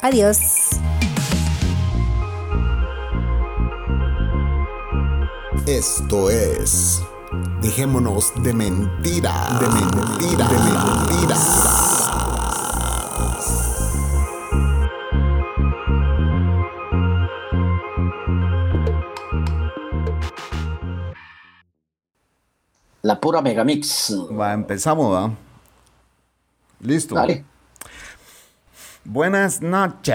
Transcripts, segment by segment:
Adiós. Esto es. Dejémonos de mentira. De mentira. De mentira. La pura megamix. Va, empezamos, ¿va? Listo. Dale. Buenas noches.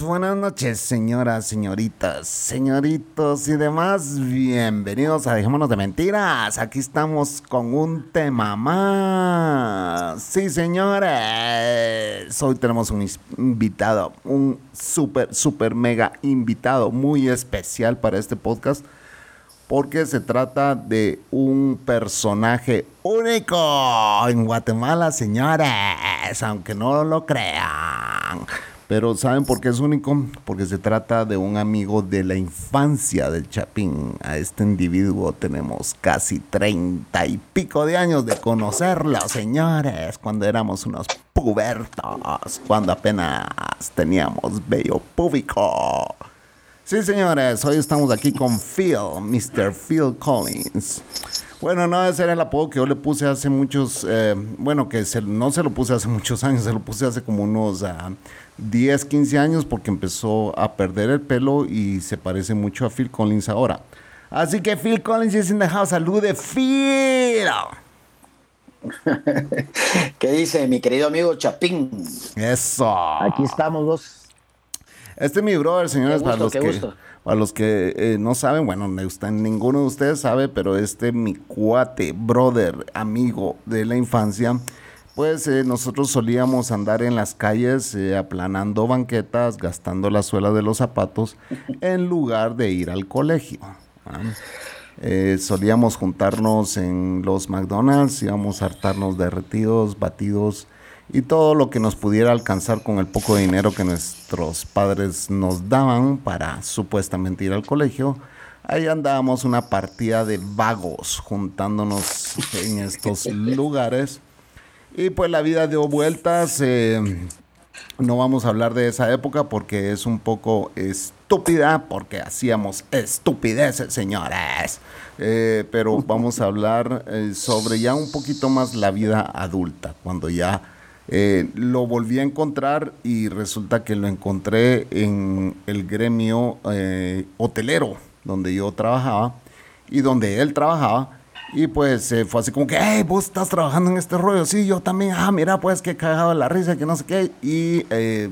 Buenas noches, señoras, señoritas, señoritos y demás. Bienvenidos a Dejémonos de Mentiras. Aquí estamos con un tema más. Sí, señores. Hoy tenemos un invitado, un súper, súper mega invitado muy especial para este podcast porque se trata de un personaje único en Guatemala, señores, aunque no lo crean. Pero ¿saben por qué es único? Porque se trata de un amigo de la infancia del Chapín. A este individuo tenemos casi treinta y pico de años de conocerlo, señores, cuando éramos unos pubertos, cuando apenas teníamos bello público. Sí, señores, hoy estamos aquí con Phil, Mr. Phil Collins. Bueno, no, ese era el apodo que yo le puse hace muchos, eh, bueno, que se- no se lo puse hace muchos años, se lo puse hace como unos ah, 10, 15 años porque empezó a perder el pelo y se parece mucho a Phil Collins ahora. Así que Phil Collins is in the house, salude Phil. ¿Qué dice mi querido amigo Chapín? Eso. Aquí estamos dos. Este es mi brother, señores, para los que, gusto. para los que eh, no saben, bueno, ninguno de ustedes sabe, pero este mi cuate, brother, amigo de la infancia, pues eh, nosotros solíamos andar en las calles eh, aplanando banquetas, gastando la suela de los zapatos, en lugar de ir al colegio. Eh, solíamos juntarnos en los McDonald's, íbamos a hartarnos derretidos, batidos y todo lo que nos pudiera alcanzar con el poco dinero que nuestros padres nos daban para supuestamente ir al colegio. Ahí andábamos una partida de vagos juntándonos en estos lugares. Y pues la vida dio vueltas. eh, no vamos a hablar de esa época porque es un poco estúpida, porque hacíamos estupideces, señores. Eh, pero vamos a hablar eh, sobre ya un poquito más la vida adulta, cuando ya eh, lo volví a encontrar y resulta que lo encontré en el gremio eh, hotelero donde yo trabajaba y donde él trabajaba. Y pues eh, fue así como que, hey, vos estás trabajando en este rollo. Sí, yo también. Ah, mira, pues que cagado la risa, que no sé qué. Y eh,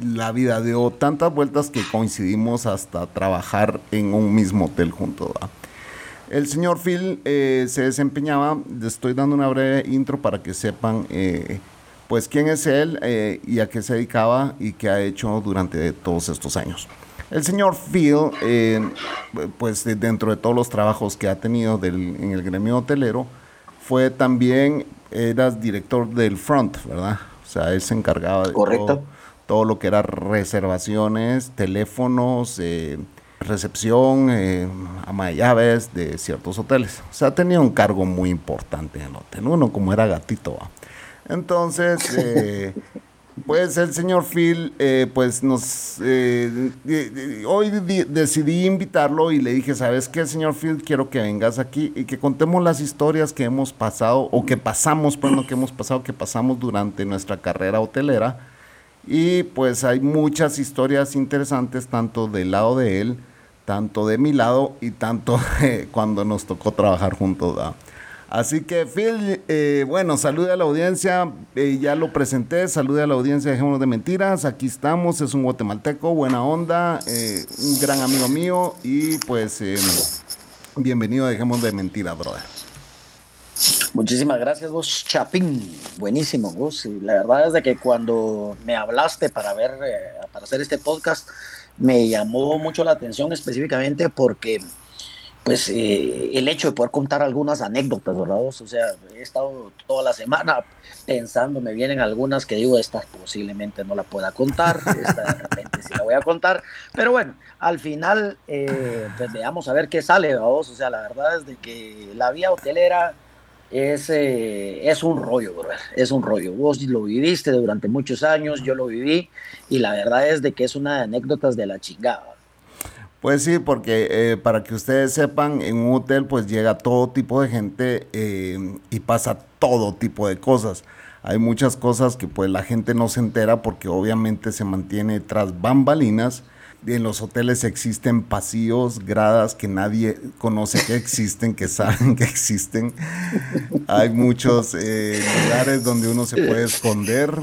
la vida dio tantas vueltas que coincidimos hasta trabajar en un mismo hotel juntos. El señor Phil eh, se desempeñaba, estoy dando una breve intro para que sepan eh, pues quién es él eh, y a qué se dedicaba y qué ha hecho durante todos estos años. El señor Phil, eh, pues de- dentro de todos los trabajos que ha tenido del- en el gremio hotelero, fue también, eras director del front, ¿verdad? O sea, él se encargaba de todo, todo lo que era reservaciones, teléfonos, eh, recepción, eh, ama de llaves de ciertos hoteles. O sea, tenía un cargo muy importante en el hotel. Uno como era gatito. ¿va? Entonces, eh, pues el señor Phil, eh, pues nos... eh, hoy decidí invitarlo y le dije, ¿sabes qué, señor Phil? Quiero que vengas aquí y que contemos las historias que hemos pasado o que pasamos, pues no que hemos pasado, que pasamos durante nuestra carrera hotelera. Y pues hay muchas historias interesantes, tanto del lado de él, tanto de mi lado y tanto cuando nos tocó trabajar juntos. ¿va? Así que Phil, eh, bueno, salude a la audiencia, eh, ya lo presenté, salude a la audiencia, dejémonos de mentiras, aquí estamos, es un guatemalteco, buena onda, eh, un gran amigo mío y pues eh, bienvenido a Dejemos de Mentiras, brother. Muchísimas gracias vos, Chapín. Buenísimo vos. Y la verdad es de que cuando me hablaste para ver, para hacer este podcast, me llamó mucho la atención específicamente porque pues eh, el hecho de poder contar algunas anécdotas, ¿verdad? O sea, he estado toda la semana pensando, me vienen algunas que digo, esta posiblemente no la pueda contar, esta de repente sí la voy a contar, pero bueno, al final, eh, pues veamos a ver qué sale, ¿verdad? O sea, la verdad es de que la vía hotelera es, eh, es un rollo, es un rollo. Vos lo viviste durante muchos años, yo lo viví, y la verdad es de que es una de anécdotas de la chingada. Pues sí, porque eh, para que ustedes sepan, en un hotel pues llega todo tipo de gente eh, y pasa todo tipo de cosas. Hay muchas cosas que pues la gente no se entera porque obviamente se mantiene tras bambalinas. En los hoteles existen pasillos, gradas que nadie conoce que existen, que saben que existen. Hay muchos eh, lugares donde uno se puede esconder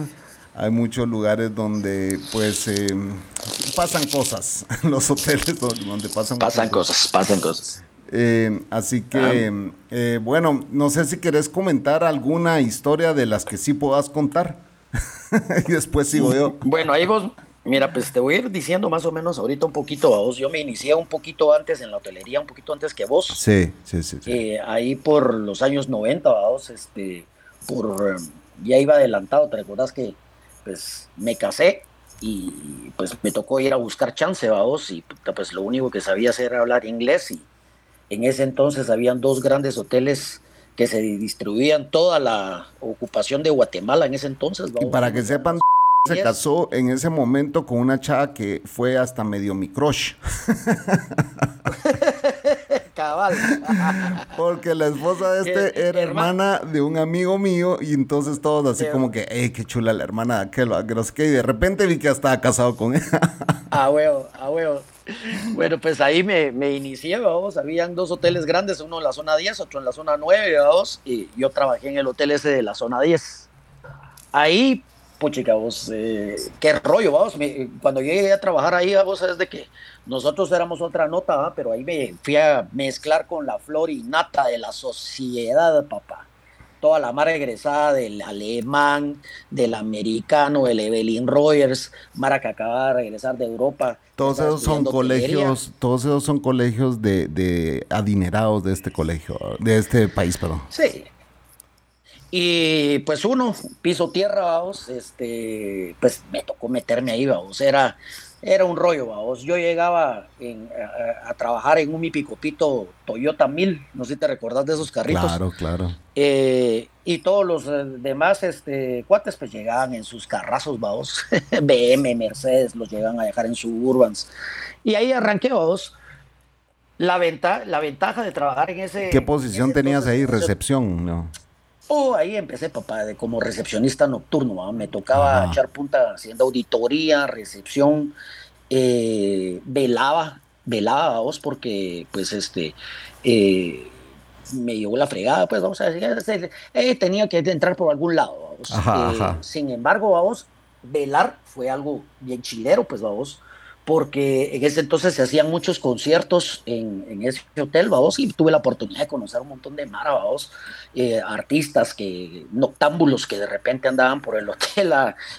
hay muchos lugares donde pues eh, pasan cosas, los hoteles donde pasan Pasan cosas, pasan cosas. Eh, así que, ah. eh, bueno, no sé si querés comentar alguna historia de las que sí puedas contar. y después sigo yo. Bueno, ahí vos, mira, pues te voy a ir diciendo más o menos ahorita un poquito a vos. Yo me inicié un poquito antes en la hotelería, un poquito antes que vos. Sí, sí, sí. ahí por los años 90, vos, este, por, ya iba adelantado, ¿te recordás que pues me casé y pues me tocó ir a buscar chance, vamos, y pues lo único que sabía hacer era hablar inglés y en ese entonces habían dos grandes hoteles que se distribuían toda la ocupación de Guatemala en ese entonces. y para que sepan, se casó en ese momento con una chava que fue hasta medio mi crush. Cabal. Porque la esposa de este era hermana de un amigo mío y entonces todos así como que, ¡ey, qué chula la hermana de aquel! Que no sé qué. Y de repente vi que estaba casado con ella. Ah, huevo, ah, huevo. Bueno, pues ahí me, me inicié, vamos. Habían dos hoteles grandes, uno en la zona 10, otro en la zona 9, vamos. Y yo trabajé en el hotel ese de la zona 10. Ahí puchica, vos, eh, qué rollo, vamos. cuando yo llegué a trabajar ahí, vos sabes de que nosotros éramos otra nota, pero ahí me fui a mezclar con la flor y nata de la sociedad, papá. Toda la mar egresada del alemán, del americano, el Evelyn Rogers, Mara que acaba de regresar de Europa. Todos esos son colegios, todos esos son colegios de, de adinerados de este colegio, de este país, perdón. Sí, y pues uno, piso tierra, vamos, este, pues me tocó meterme ahí, vamos, era, era un rollo, vamos. Yo llegaba a, trabajar en un mi picopito Toyota 1000, no sé si te recordás de esos carritos. Claro, claro. Eh, y todos los eh, demás este, cuates pues llegaban en sus carrazos, vamos, BM, Mercedes, los llegaban a dejar en Suburbans. Y ahí arranqué, vamos. La, venta, la ventaja de trabajar en ese... ¿Qué posición tenías ahí? Recepción, ¿no? Oh, ahí empecé, papá, de como recepcionista nocturno. Me tocaba echar punta haciendo auditoría, recepción, eh, velaba, velaba vos, porque pues este eh, me llevó la fregada, pues vamos a decir, eh, tenía que entrar por algún lado. Sin embargo, vamos, velar fue algo bien chilero, pues vamos porque en ese entonces se hacían muchos conciertos en, ese hotel, vamos, y tuve la oportunidad de conocer un montón de mara, vamos, eh, artistas que, noctámbulos que de repente andaban por el hotel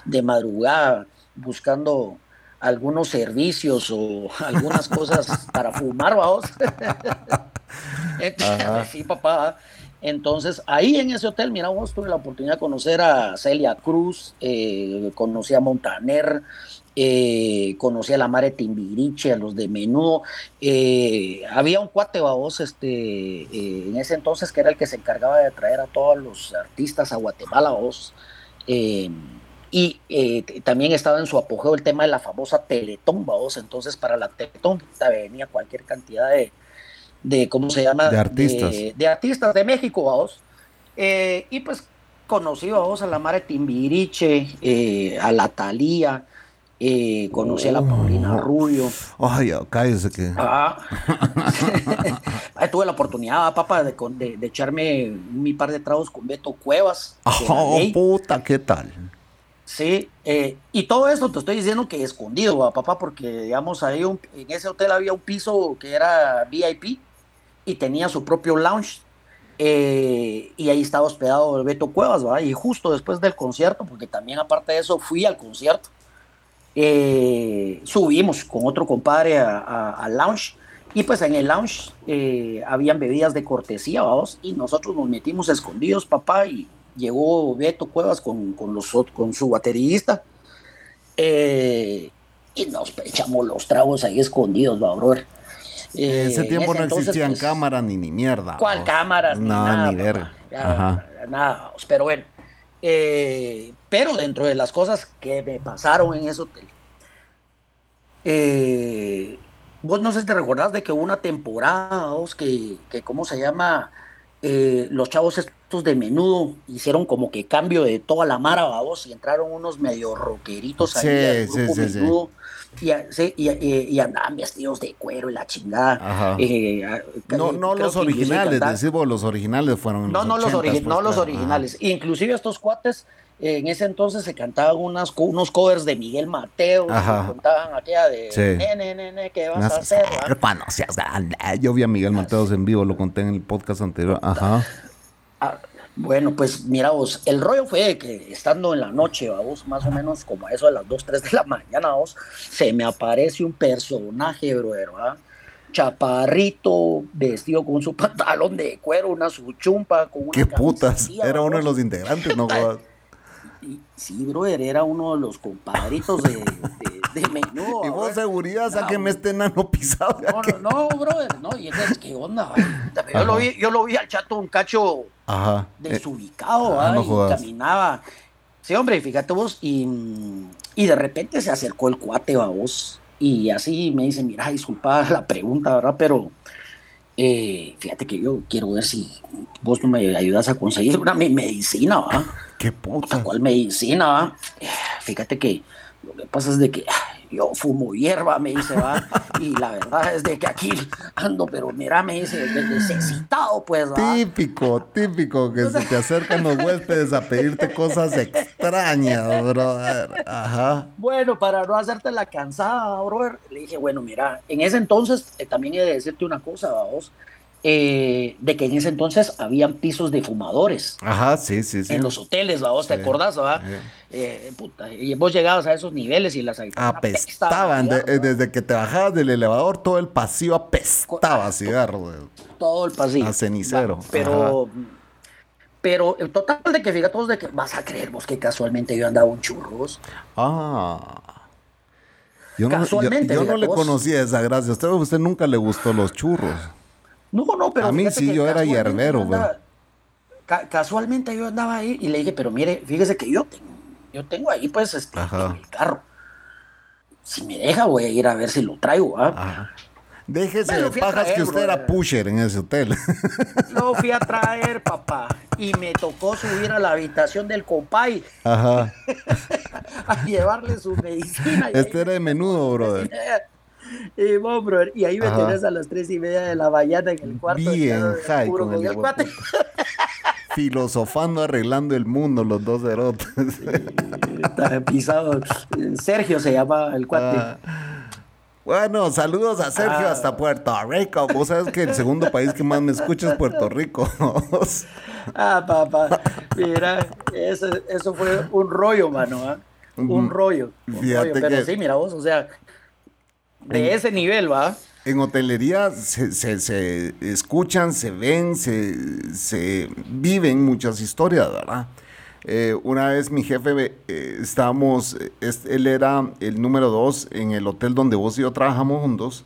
de madrugada buscando algunos servicios o algunas cosas para fumar, vamos. sí, papá. Entonces, ahí en ese hotel, mira, vos tuve la oportunidad de conocer a Celia Cruz, eh, conocí a Montaner, eh, conocí a la Mare Timbiriche, a los de Menú. Eh, había un cuate babos este, eh, en ese entonces que era el que se encargaba de traer a todos los artistas a Guatemala, vos. y también estaba en su apogeo el tema de la famosa Teletón, vos. Entonces, para la Teletón venía cualquier cantidad de, de ¿cómo se llama? De artistas. De, artistas de México, vos. y pues conocí vos a la Mare Timbiriche, a la Talía, eh, conocí a la Paulina Rubio. Ay, cállese que. Ah. tuve la oportunidad, papá, de, de, echarme mi par de tragos con Beto Cuevas. Oh, puta, ¿qué tal? Sí, eh, y todo esto te estoy diciendo que escondido, papá, porque digamos ahí en ese hotel había un piso que era VIP y tenía su propio lounge Eh, y ahí estaba hospedado Beto Cuevas, ¿va? Y justo después del concierto, porque también aparte de eso fui al concierto, eh, subimos con otro compadre al lounge y pues en el lounge eh, habían bebidas de cortesía, vamos, y nosotros nos metimos escondidos, papá, y llegó Beto Cuevas con, con, los, con su baterista. y nos echamos los tragos ahí escondidos, va, brother. En ese tiempo no existían pues, cámaras ni, ni mierda. ¿Cuál cámaras? No, ni, nada, ni ver. Nada, pero bueno. Eh, pero dentro de las cosas que me pasaron en ese hotel, eh, vos no sé si te recordás de que hubo una temporada, que, que ¿cómo se llama? Eh, los chavos estos de menudo hicieron como que cambio de toda la mara, vos, y entraron unos medio rockeritos ahí sí, sí, menudo y, andaban vestidos de cuero y la chingada. Eh, no, no los originales, decimos los originales fueron. No, no, los, pues, no los originales. Inclusive estos cuates en ese entonces se cantaban unas, unos covers de Miguel Mateo, contaban aquella de nene, nene, ¿qué vas a hacer? Hermano, Yo vi a Miguel Mateos en vivo, lo conté en el podcast anterior. Ajá. Bueno, pues mira vos, el rollo fue que estando en la noche, vos, más o menos como a eso de las 2, 3 de la mañana, vos, se me aparece un personaje, brother, ¿verdad? Chaparrito, vestido con su pantalón de cuero, una suchumpa, con una ¿Qué putas? Era uno de los integrantes, ¿no? sí, brother, era uno de los compadritos de, de, menudo. Y vos, seguridad, sáquenme este nano pisado. No, no, no, brother, no, y entonces, ¿qué onda? Yo lo, vi, yo lo vi al chato un cacho Ajá. desubicado, ah, y caminaba. Sí, hombre, fíjate vos, y, y de repente se acercó el cuate a vos, y así me dice, mira, disculpa la pregunta, ¿verdad? Pero eh, fíjate que yo quiero ver si vos no me ayudas a conseguir una medicina, ¿va? ¿Qué puta? ¿Cuál medicina, va? Fíjate que lo que pasa es de que yo fumo hierba, me dice, va. Y la verdad es de que aquí ando, pero mira, me dice, necesitado, pues, ¿va? Típico, típico, que se te acercan los huéspedes a pedirte cosas extrañas, brother. Ajá. Bueno, para no hacerte la cansada, brother, le dije, bueno, mira, en ese entonces eh, también he de decirte una cosa, vos. Eh, de que en ese entonces habían pisos de fumadores. Ajá, sí, sí, sí. En los hoteles, ¿va? ¿Vos te acordás, va? Eh, puta, y vos llegabas a esos niveles y las apestaban. Eh, desde que te bajabas del elevador, todo el pasillo apestaba a cigarro. Todo el pasillo. A cenicero. pero, pero el total de que fíjate vos de que vas a creer vos que casualmente yo andaba un churros. Ah. Yo no, Casualmente, yo, no le conocía esa gracia. Usted, usted nunca le gustó los churros. No, no, pero. A mí sí, yo era hierbero, güey. casualmente yo andaba ahí y le dije, pero mire, fíjese que yo tengo, yo tengo ahí, pues, este, el carro. Si me deja, voy a ir a ver si lo traigo, ¿ah? Déjese de pajas que usted era pusher en ese hotel. Lo fui a traer, papá. Y me tocó subir a la habitación del compay. Ajá. a llevarle su medicina. Este era de menudo, brother. Y, vos, y ahí me tenés a las tres y media de la mañana en el cuarto. Bien, high con el, Filosofando, arreglando el mundo, los dos erotes. pisado. Sergio se llama el cuate. Ah. Bueno, saludos a Sergio ah. hasta Puerto Rico. Vos sabes que el segundo país que más me escucha es Puerto Rico. ah, papá. Mira, eso, eso fue un rollo, mano. ¿ah? Un rollo. Un rollo. Pero sí, mira vos, o sea, de ese nivel, ¿va? En hotelería se, se, escuchan, se ven, se, se, viven muchas historias, ¿verdad? Eh, una vez mi jefe, eh, estábamos, él era el número dos en el hotel donde vos y yo trabajamos juntos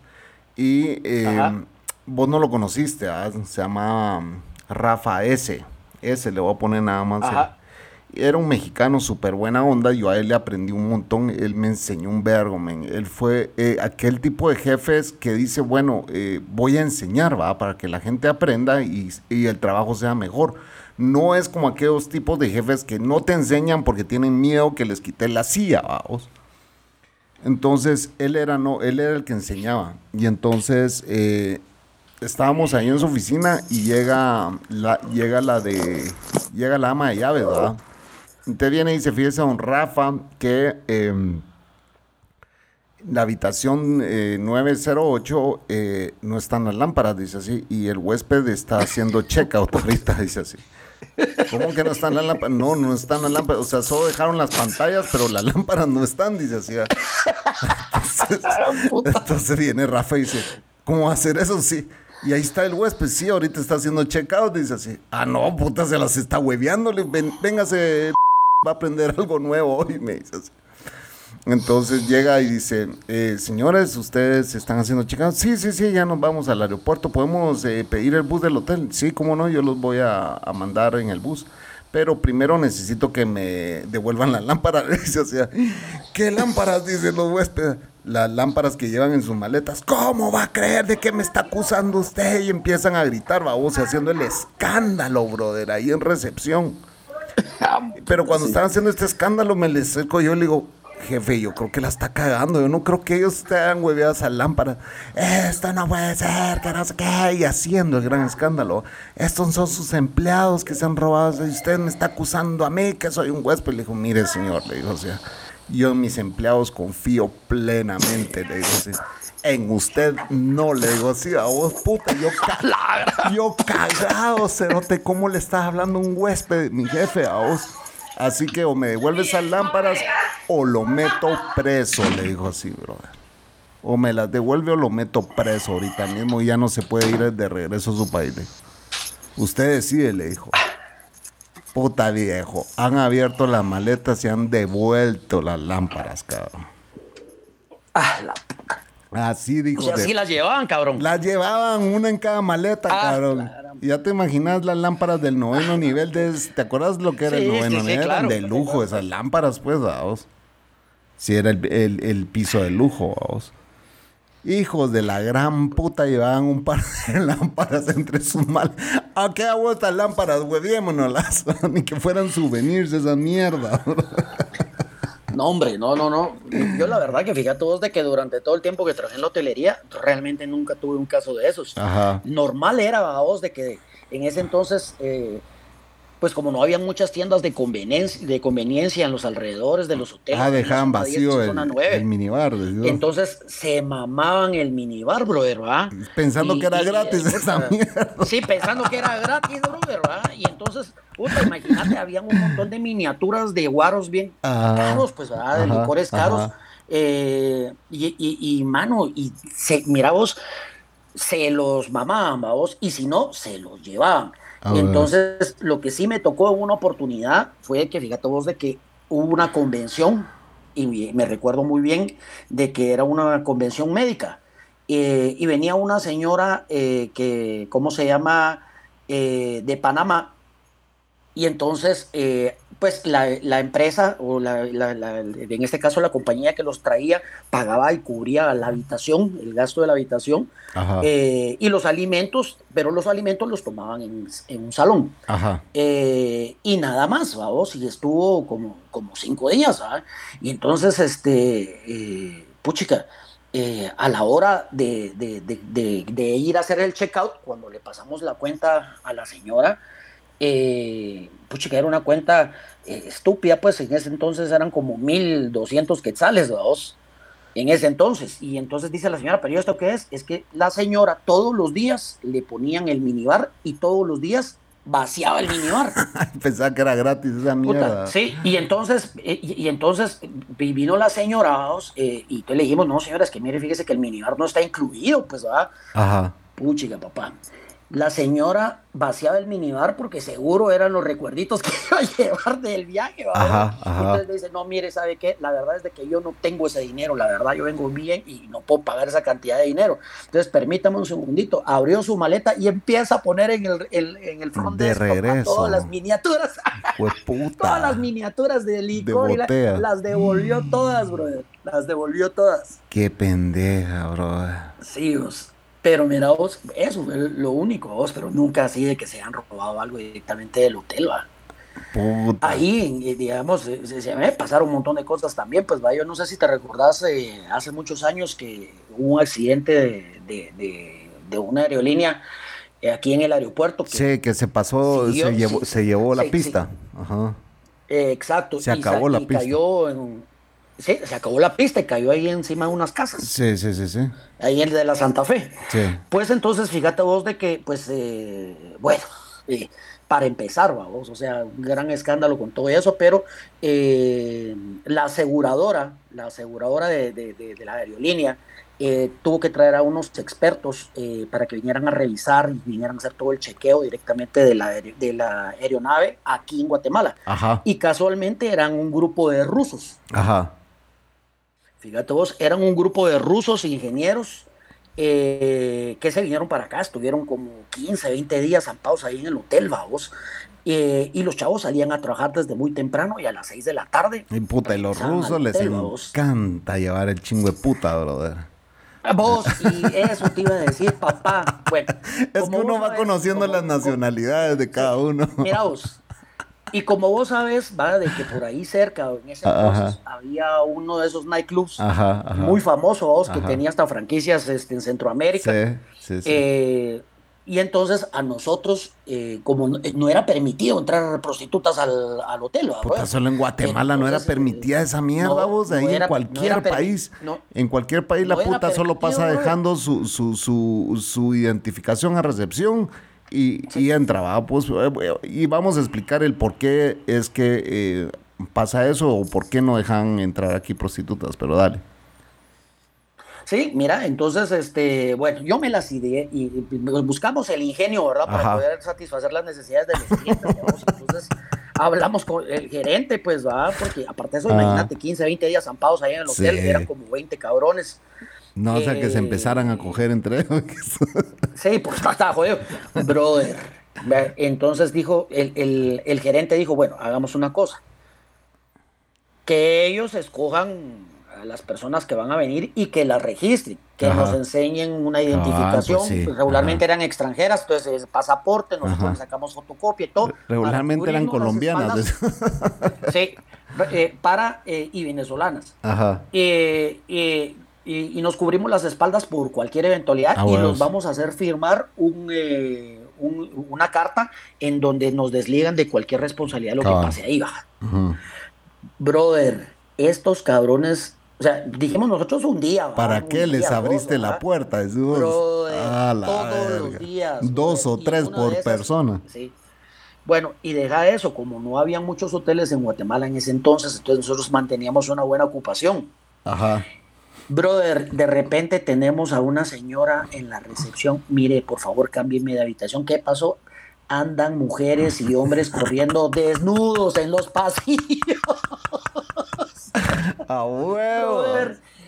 y eh, vos no lo conociste, ¿verdad? se llama Rafa S. S, le voy a poner nada más era un mexicano súper buena onda, yo a él le aprendí un montón, él me enseñó un vergo, Él fue eh, aquel tipo de jefes que dice, bueno, eh, voy a enseñar, va, para que la gente aprenda y, el trabajo sea mejor. No es como aquellos tipos de jefes que no te enseñan porque tienen miedo que les quite la silla, vamos. Entonces, él era, no, él era el que enseñaba. Y entonces, eh, estábamos ahí en su oficina y llega la, llega la de, llega la ama de llaves, ¿verdad? Te viene y se fíjese a un Rafa que em, la habitación 908 eh, eh, no están las lámparas, dice así, y el huésped está haciendo checkout ahorita, dice así. ¿Cómo que no están las lámparas? No, no están las lámparas. O sea, solo dejaron las pantallas, pero las lámparas no están, dice así. Entonces, viene Rafa y dice, ¿cómo hacer eso? Sí. Y ahí está el huésped, sí, ahorita está haciendo checkout, dice así. Ah, no, puta, se las está hueveando. Ven, véngase, va a aprender algo nuevo hoy, me dice así. Entonces llega y dice, eh, señores, ustedes están haciendo chicas. Sí, sí, sí, ya nos vamos al aeropuerto. ¿Podemos eh, pedir el bus del hotel? Sí, cómo no, yo los voy a, mandar en el bus. Pero primero necesito que me devuelvan las lámparas. o sea, ¿qué lámparas? Dicen los huéspedes. Las lámparas que llevan en sus maletas. ¿Cómo va a creer de que me está acusando usted? Y empiezan a gritar, babose, haciendo el escándalo, brother, ahí en recepción. Pero cuando están haciendo este escándalo, me les acerco yo y le digo, jefe, yo creo que la está cagando. Yo no creo que ellos estén hueveados a lámpara. Esto no puede ser, que no sé qué. Y haciendo el gran escándalo. Estos son sus empleados que se han robado. Y usted me está acusando a mí que soy un huésped. Le dijo, mire, señor, le dijo, o sea, yo en mis empleados confío plenamente. Le dijo, en usted no le digo así a vos, puta, yo, yo cagado, cerote, ¿cómo le estás hablando un huésped, mi jefe, a vos? Así que o me devuelve esas lámparas o lo meto preso, le dijo así, brother. O me las devuelve o lo meto preso ahorita mismo y ya no se puede ir de regreso a su país. Usted decide, le dijo. Puta viejo, han abierto las maletas y han devuelto las lámparas, cabrón. Ah, la puta. Así dijo. O sea, las llevaban, cabrón. Las llevaban una en cada maleta, ah, cabrón. Ya te imaginas las lámparas del noveno nivel de... ¿Te acuerdas lo que era el noveno nivel? Eran de lujo esas lámparas, pues, vamos. Si era el, piso de lujo, vamos. Hijos de la gran puta llevaban un par de lámparas entre sus mal. ¿A qué hago estas lámparas? Hueviémonos Ni que fueran souvenirs esa mierda. No, hombre, no, no, no. Yo la verdad que fíjate todos de que durante todo el tiempo que trabajé en la hotelería, realmente nunca tuve un caso de esos. Normal era, vos, de que en ese entonces eh, pues como no había muchas tiendas de conveniencia, de conveniencia en los alrededores de los hoteles. Ah, dejaban vacío el, minibar. Entonces se mamaban el minibar, brother, ¿verdad? Pensando que era gratis esa mierda. Sí, pensando que era gratis, brother, ¿verdad? Y entonces, puta, imagínate, había un montón de miniaturas de guaros bien caros, pues, ¿verdad? De licores caros. Eh, y, mano, y se, mira vos, se los mamaban, vos, y si no, se los llevaban. Entonces, lo que sí me tocó en una oportunidad fue que, fíjate vos, de que hubo una convención, y me recuerdo muy bien de que era una convención médica, eh, y venía una señora eh, que, ¿cómo se llama?, de Panamá, y entonces pues la, empresa o la, en este caso la compañía que los traía pagaba y cubría la habitación, el gasto de la habitación eh, y los alimentos, pero los alimentos los tomaban en, un salón. Eh, y nada más, vamos, y estuvo como, como cinco días, Y entonces, este, eh, puchica, a la hora de, de, ir a hacer el checkout, cuando le pasamos la cuenta a la señora, eh, puchica, era una cuenta eh, estúpida, pues en ese entonces eran como 1200 quetzales, dos, en ese entonces. Y entonces dice la señora, pero ¿esto qué es? Es que la señora todos los días le ponían el minibar y todos los días vaciaba el minibar. Pensaba que era gratis esa mierda. sí, y entonces, eh, y, entonces vino la señora eh, y le dijimos, no señora, es que mire, fíjese que el minibar no está incluido, pues va. Ajá. Puchica, papá la señora vaciaba el minibar porque seguro eran los recuerditos que iba a llevar del viaje. Ajá, Entonces le dice, no, mire, ¿sabe qué? La verdad es de que yo no tengo ese dinero, la verdad yo vengo bien y no puedo pagar esa cantidad de dinero. Entonces permítame un segundito, abrió su maleta y empieza a poner en el, en el front de regreso. todas las miniaturas. Pues puta. todas las miniaturas de licor y las devolvió todas, brother. Las devolvió todas. Qué pendeja, brother. Sí, vos. Pero mira vos, eso es lo único vos, pero nunca así de que se han robado algo directamente del hotel, va. Ahí, digamos, se, me pasaron un montón de cosas también, pues va, yo no sé si te recordás eh, hace muchos años que hubo un accidente de, una aerolínea eh, aquí en el aeropuerto. sí, que se pasó, se, llevó, se llevó la pista. Ajá. exacto. Se acabó la pista. Cayó en, Sí, se acabó la pista y cayó ahí encima de unas casas. Sí, sí, sí, sí. Ahí el de la Santa Fe. Sí. Pues entonces, fíjate vos de que, pues, eh, bueno, eh, para empezar, vamos, o sea, un gran escándalo con todo eso, pero eh, la aseguradora, la aseguradora de, de, de la aerolínea, eh, tuvo que traer a unos expertos eh, para que vinieran a revisar y vinieran a hacer todo el chequeo directamente de la, de la aeronave aquí en Guatemala. Ajá. Y casualmente eran un grupo de rusos. Ajá. Fíjate vos, eran un grupo de rusos ingenieros eh, que se vinieron para acá, estuvieron como 15, 20 días zampados ahí en el hotel, vamos. Eh, y los chavos salían a trabajar desde muy temprano y a las 6 de la tarde. Y puta, y los rusos les encanta llevar el chingo de puta, brother. Vos, y eso te iba a decir, papá. Bueno, es que uno va conociendo las nacionalidades de cada uno. Mira vos, y como vos sabes, va de que por ahí cerca, en ese entonces, había uno de esos nightclubs muy famoso, vos, que tenía hasta franquicias este, en Centroamérica. Sí, sí, sí. Eh, y entonces a nosotros, eh, como no, era permitido entrar prostitutas al, al hotel. Puta, solo en Guatemala no era permitida esa mierda, vos, ahí en cualquier país. en cualquier país la puta solo pasa dejando su, su, su, su, identificación a recepción y, y entra, ¿va? Pues, eh, y vamos a explicar el por qué es que eh, pasa eso o por qué no dejan entrar aquí prostitutas, pero dale. Sí, mira, entonces, este, bueno, yo me las ideé y, buscamos el ingenio, ¿verdad? Para poder satisfacer las necesidades de los clientes, Entonces, hablamos con el gerente, pues, va, porque aparte de eso, imagínate, 15, 20 días zampados ahí en el hotel, eran como 20 cabrones. No, o sea, que se empezaran a coger entre ellos. sí, pues está jodido. Brother. Entonces dijo, el, el, el gerente dijo, bueno, hagamos una cosa. Que ellos escojan las personas que van a venir y que las registren, que nos enseñen una ah, identificación. Pues regularmente eran extranjeras, entonces pasaporte, nosotros sacamos fotocopia y todo. Regularmente eran colombianas. sí, eh, para eh, y venezolanas. Ajá. Eh, y, nos cubrimos las espaldas por cualquier eventualidad ah, y nos vamos a hacer firmar un, una carta en donde nos desligan de cualquier responsabilidad de lo que pase ahí. Baja. Brother, estos cabrones o sea, dijimos nosotros un día. ¿Para qué les abriste la puerta? Es ah, todos los días. Dos o tres por persona. Sí. Bueno, y deja eso, como no había muchos hoteles en Guatemala en ese entonces, entonces nosotros manteníamos una buena ocupación. Ajá. Brother, de repente tenemos a una señora en la recepción. Mire, por favor, cámbienme de habitación. ¿Qué pasó? Andan mujeres y hombres corriendo desnudos en los pasillos. A huevo.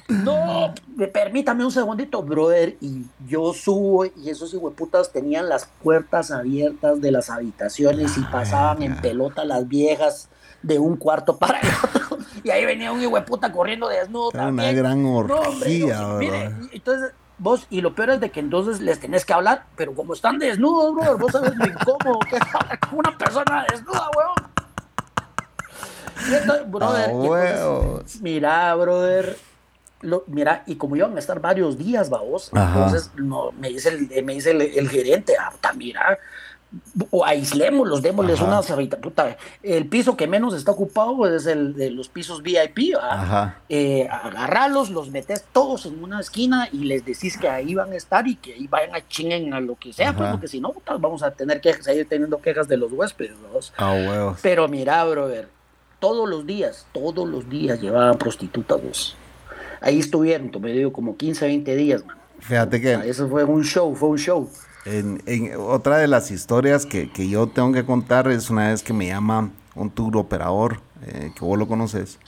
No, permítame un segundito, brother. Y yo subo y esos hijueputas tenían las puertas abiertas de las habitaciones y pasaban en pelota las viejas de un cuarto para el otro. Y ahí venía un hijueputa corriendo desnudo Una gran orgía, entonces vos, y lo peor es de que entonces les tenés que hablar, pero como están desnudos, brother, vos sabes lo incómodo que es una persona desnuda, weón brother, mira, brother, mira, y como iban a estar varios días, vamos, entonces no, me dice el, me dice el, gerente, ah, mira, o aislémoslos, démosles una puta, el piso que menos está ocupado es el de los pisos VIP, eh, agarrarlos, los metes todos en una esquina y les decís que ahí van a estar y que ahí vayan a chinguen a lo que sea, pues, porque si no, vamos a tener que seguir teniendo quejas de los huéspedes, ah, Pero mira, brother, todos los días, todos los días llevaban prostitutas. Ahí estuvieron, me digo, como 15, 20 días, man. Fíjate que... eso fue un show, fue un show. En, otra de las historias que, yo tengo que contar es una vez que me llama un tour operador, eh, que vos lo conoces,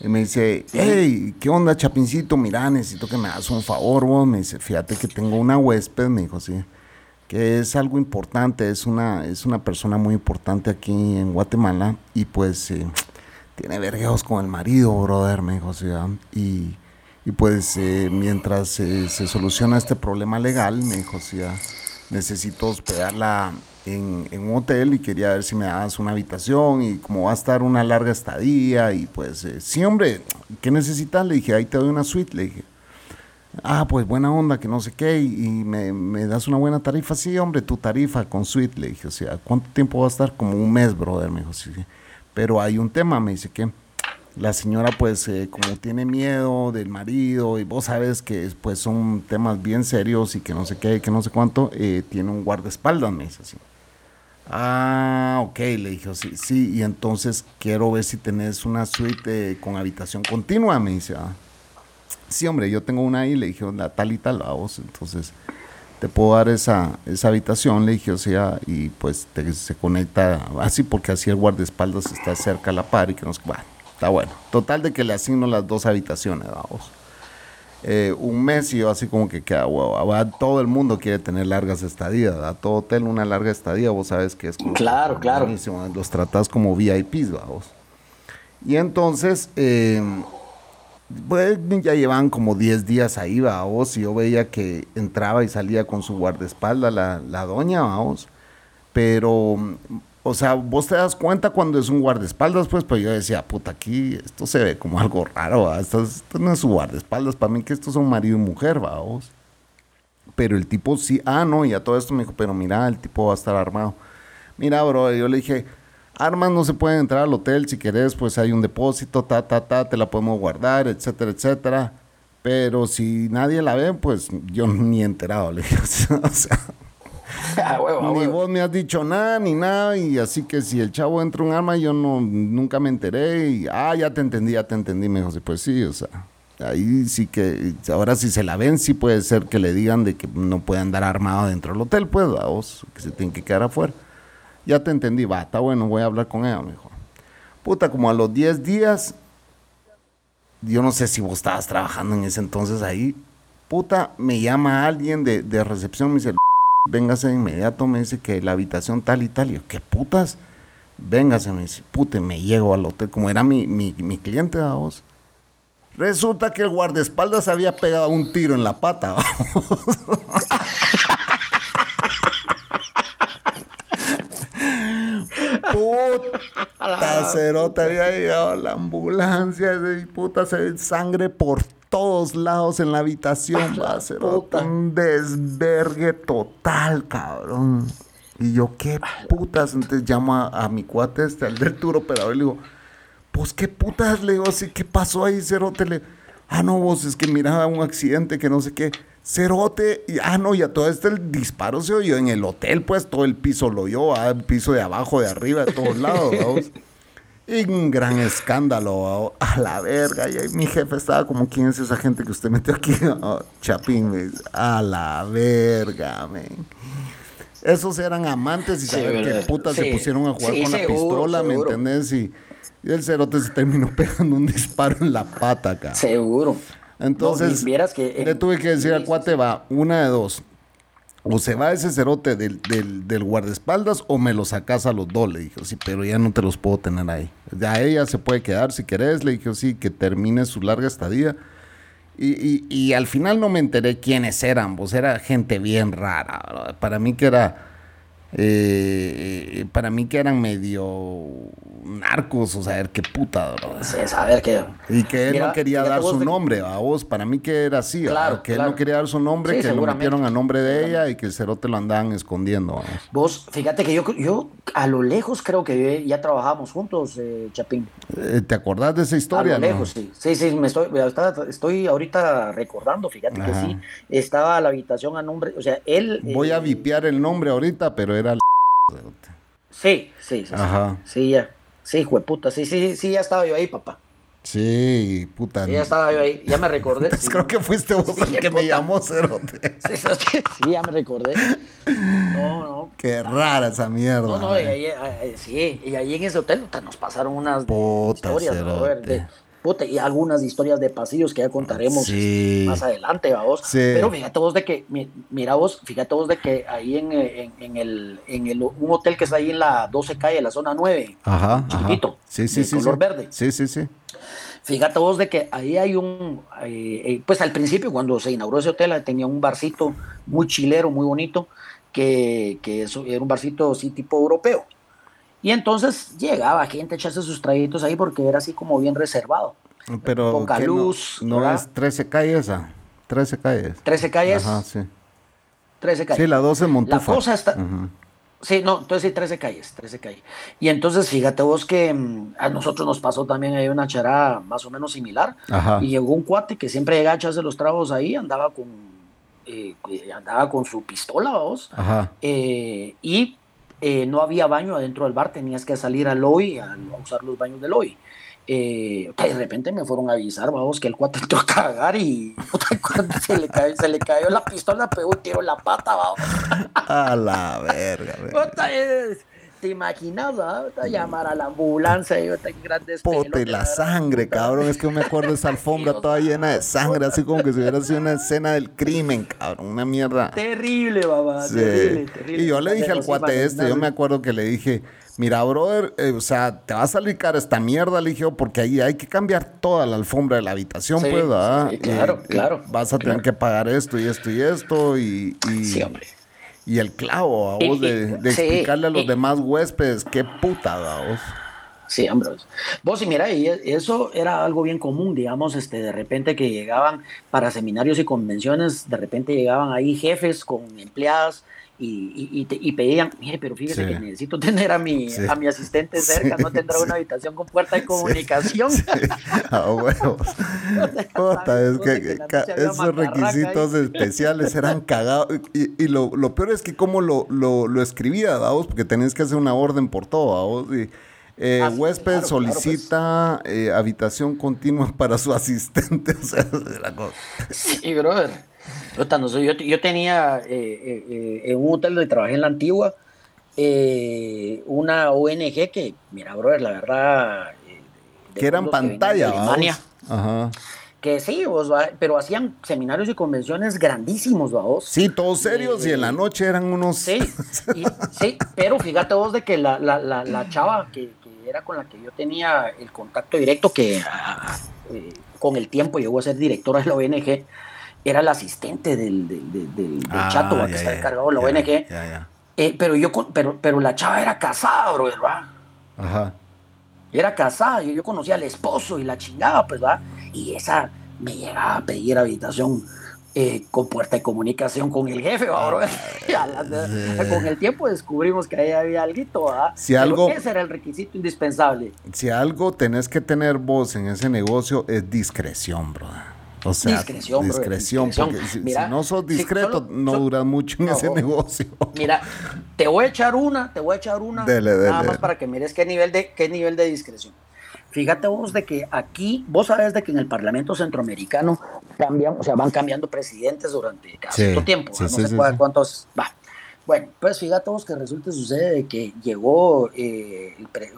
y me dice, hey, ¿qué onda, Chapincito? Mira, necesito que me hagas un favor, vos. Me dice, fíjate que tengo una huésped, me dijo, sí, que es algo importante, es una, es una persona muy importante aquí en Guatemala, y pues... Eh, tiene vergueos con el marido, brother, me dijo, ¿sí, y, y pues eh, mientras eh, se soluciona este problema legal, me dijo, sí, necesito hospedarla en, un hotel y quería ver si me das una habitación y como va a estar una larga estadía y pues, eh, sí, hombre, ¿qué necesitas? Le dije, ahí te doy una suite, le dije. Ah, pues buena onda, que no sé qué, y, me, me, das una buena tarifa. Sí, hombre, tu tarifa con suite, le dije, o sea, ¿cuánto tiempo va a estar? Como un mes, brother, me dijo, sí. Pero hay un tema, me dice que la señora pues eh, como tiene miedo del marido y vos sabes que pues son temas bien serios y que no sé qué, que no sé cuánto, eh, tiene un guardaespaldas, me dice así. Ah, ok, le dije, sí, sí, y entonces quiero ver si tenés una suite con habitación continua, me dice. Ah. Sí, hombre, yo tengo una ahí, le dije, la tal y tal, a vos, entonces te puedo dar esa, esa habitación, le dije, o sea, y pues se conecta así porque así el guardaespaldas está cerca a la par y que nos... Bueno, está bueno. Total de que le asigno las dos habitaciones, vamos. Eh, un mes y yo así como que queda huevo. Todo el mundo quiere tener largas estadías, a todo hotel una larga estadía, vos sabes que es como claro, claro. Los tratás como VIPs, vamos. Y entonces, eh, pues ya llevan como 10 días ahí, vamos, y yo veía que entraba y salía con su guardaespaldas la, la doña, vamos. Pero o sea, vos te das cuenta cuando es un guardaespaldas, pues, pues yo decía, puta, aquí esto se ve como algo raro, Esto, no es su guardaespaldas, para mí que estos son marido y mujer, vamos. Pero el tipo sí, ah, no, y a todo esto me dijo, pero mira, el tipo va a estar armado. Mira, bro, yo le dije, armas no se pueden entrar al hotel, si querés, pues hay un depósito, ta, ta, ta, te la podemos guardar, etcétera, etcétera. Pero si nadie la ve, pues yo ni he enterado, le dije, o sea ni vos me has dicho nada, ni nada, y así que si el chavo entra un arma, yo no, nunca me enteré, y, ah, ya te entendí, ya te entendí, me dijo, pues sí, o sea, ahí sí que, ahora si se la ven, sí puede ser que le digan de que no puede andar armado dentro del hotel, pues, vos, que se tiene que quedar afuera. Ya te entendí, va, está bueno, voy a hablar con ella, me dijo. Puta, como a los 10 días, yo no sé si vos estabas trabajando en ese entonces ahí, puta, me llama alguien de, de recepción, me dice, véngase de inmediato, me dice que la habitación tal y tal. Y yo, ¿qué putas? Véngase, me dice, pute, me llego al hotel, como era mi, mi, mi cliente, vamos. Resulta que el guardaespaldas había pegado un tiro en la pata, Puta cerota, había llegado la ambulancia, puta, sangre por todos lados en la habitación. Va a ser un desvergue total, cabrón. Y yo, qué putas. Entonces llamo a, mi cuate este, al del tour operador, y le digo, pues qué putas, le digo, así, ¿qué pasó ahí, Cerote? Le, ah, no, vos, es que miraba un accidente que no sé qué. Cerote, y, ah, no, y a todo este el disparo se oyó en el hotel, pues todo el piso lo oyó, ah, el piso de abajo, de arriba, de todos lados, un gran escándalo, a la verga. Y mi jefe estaba como, ¿quién es esa gente que usted metió aquí? Oh, Chapín, a la verga, men. Esos eran amantes y saber qué putas se pusieron a jugar con la pistola, ¿me entendés? Y, el cerote se terminó pegando un disparo en la pata acá. Seguro. Entonces, que, le tuve que decir al cuate, va, una de dos o se va ese cerote del, del, guardaespaldas o me lo sacas a los dos, le dije, sí, pero ya no te los puedo tener ahí. Ya ella se puede quedar si querés, le dije, sí, que termine su larga estadía. Y, y, al final no me enteré quiénes eran, pues era gente bien rara. Para mí que era eh, para mí que eran medio narcos, o sea, qué puta, saber que... Y que él no quería dar su nombre, a vos, para mí que era así, claro, que él no quería dar su nombre, que lo metieron a nombre de ella y que el cerote lo andaban escondiendo. Vos, fíjate que yo, yo a lo lejos creo que ya trabajamos juntos, eh, Chapín. Eh, ¿Te acordás de esa historia? A lo lejos, sí. Sí, sí, me estoy, estoy ahorita recordando, fíjate que sí, estaba la habitación a nombre, o sea, él... Voy a vipiar el nombre ahorita, pero era Sí, sí, sí. Ajá. Sí, ya. Sí, puta. Sí, sí, sí, ya estaba yo ahí, papá. Sí, puta. Sí, ya estaba yo ahí. Ya me recordé. Creo que fuiste vos el que me llamó Cerote. Sí, ya me recordé. No, no. Qué rara esa mierda. No, no, y ahí, sí, y ahí en ese hotel nos pasaron unas puta, historias, de, y algunas historias de pasillos que ya contaremos más adelante, vos. Pero fíjate vos de que, mira vos, fíjate vos de que ahí en, en, el, en el, un hotel que está ahí en la 12 calle, la zona 9, ajá, chiquitito, Sí, sí, sí, color verde. Sí, sí, sí. Fíjate vos de que ahí hay un, eh, eh, pues al principio cuando se inauguró ese hotel tenía un barcito muy chilero, muy bonito, que, que eso, era un barcito así tipo europeo. Y entonces llegaba gente a echarse sus traguitos ahí porque era así como bien reservado. Pero poca luz. No, es 13 calles, esa. 13 calles. 13 calles. Ajá, sí. 13 calles. Sí, la 12 en La cosa está. Sí, no, entonces sí, 13 calles, 13 calles. Y entonces fíjate vos que mm, a nosotros nos pasó también ahí una charada más o menos similar. Y llegó un cuate que siempre llega a echarse los tragos ahí, andaba con, eh, andaba con su pistola, vos. Eh, y eh, no había baño adentro del bar, tenías que salir al hoy a, usar los baños del hoy. Eh, de repente me fueron a avisar, vamos, que el cuate entró a cagar y se, le cayó, se le cayó la pistola, pegó un tiro en la pata, vamos. A la verga, ¿Te imaginas, ¿ah? llamar a la ambulancia y tan grandes Pote, la sangre, cabrón. Es que me acuerdo de esa alfombra toda llena de sangre, así como que si hubiera sido una escena del crimen, cabrón. Una mierda. Terrible, babá. Terrible, terrible. Y yo le dije al cuate este, yo me acuerdo que le dije, mira, brother, eh, o sea, te va a salir cara esta mierda, le dije, porque ahí hay que cambiar toda la alfombra de la habitación, pues, ¿verdad? Sí, claro, claro. Vas a tener que pagar esto y esto y esto y... y sí, hombre. Y el clavo, a vos, de, explicarle a los demás huéspedes, qué puta, vos. Sí, hombre. Vos, y mira, y eso era algo bien común, digamos, este, de repente que llegaban para seminarios y convenciones, de repente llegaban ahí jefes con empleadas y, y, pedían, mire, pero fíjese que necesito tener a mi, a mi asistente cerca, no tendrá una habitación con puerta de comunicación. Ah, bueno. es que, esos requisitos especiales eran cagados. Y, lo, peor es que como lo, lo, escribía, vos, porque tenías que hacer una orden por todo, vos. Y, eh, ah, huésped pues. solicita eh, habitación continua para su asistente. o sea, la cosa. Sí, brother. Yo, yo tenía eh, eh, eh, en un hotel donde trabajé en la antigua una ONG que, mira, brother, la verdad. que eran pantalla, que Alemania. Ajá. Que sí, pero hacían seminarios y convenciones grandísimos, vos. Sí, todos serios y en la noche eran unos. Sí, sí, pero fíjate vos de que la, la, la, chava que, que, era con la que yo tenía el contacto directo, que ah, con el tiempo llegó a ser directora de la ONG, era el asistente del, del, ah, chato que está encargado de la ONG. Eh, pero yo pero, pero la chava era casada, bro, ¿verdad? Ajá. Era casada, y yo conocía al esposo y la chingaba, pues, va. Y esa me llegaba a pedir habitación eh, con puerta de comunicación con el jefe, bro. Ah, con el tiempo descubrimos que ahí había algo, ¿verdad? Si algo, ese era el requisito indispensable. Si algo tenés que tener vos en ese negocio es discreción, brother. O sea, discreción, discreción, porque si, no sos discreto, no duras mucho en ese negocio. Mira, te voy a echar una, te voy a echar una, nada más para que mires qué nivel de qué nivel de discreción. Fíjate vos de que aquí, vos sabes de que en el Parlamento Centroamericano cambian, o sea, van cambiando presidentes durante cierto tiempo, no sé cuántos, va. Bueno, pues fíjate vos que resulta sucede de que llegó, eh,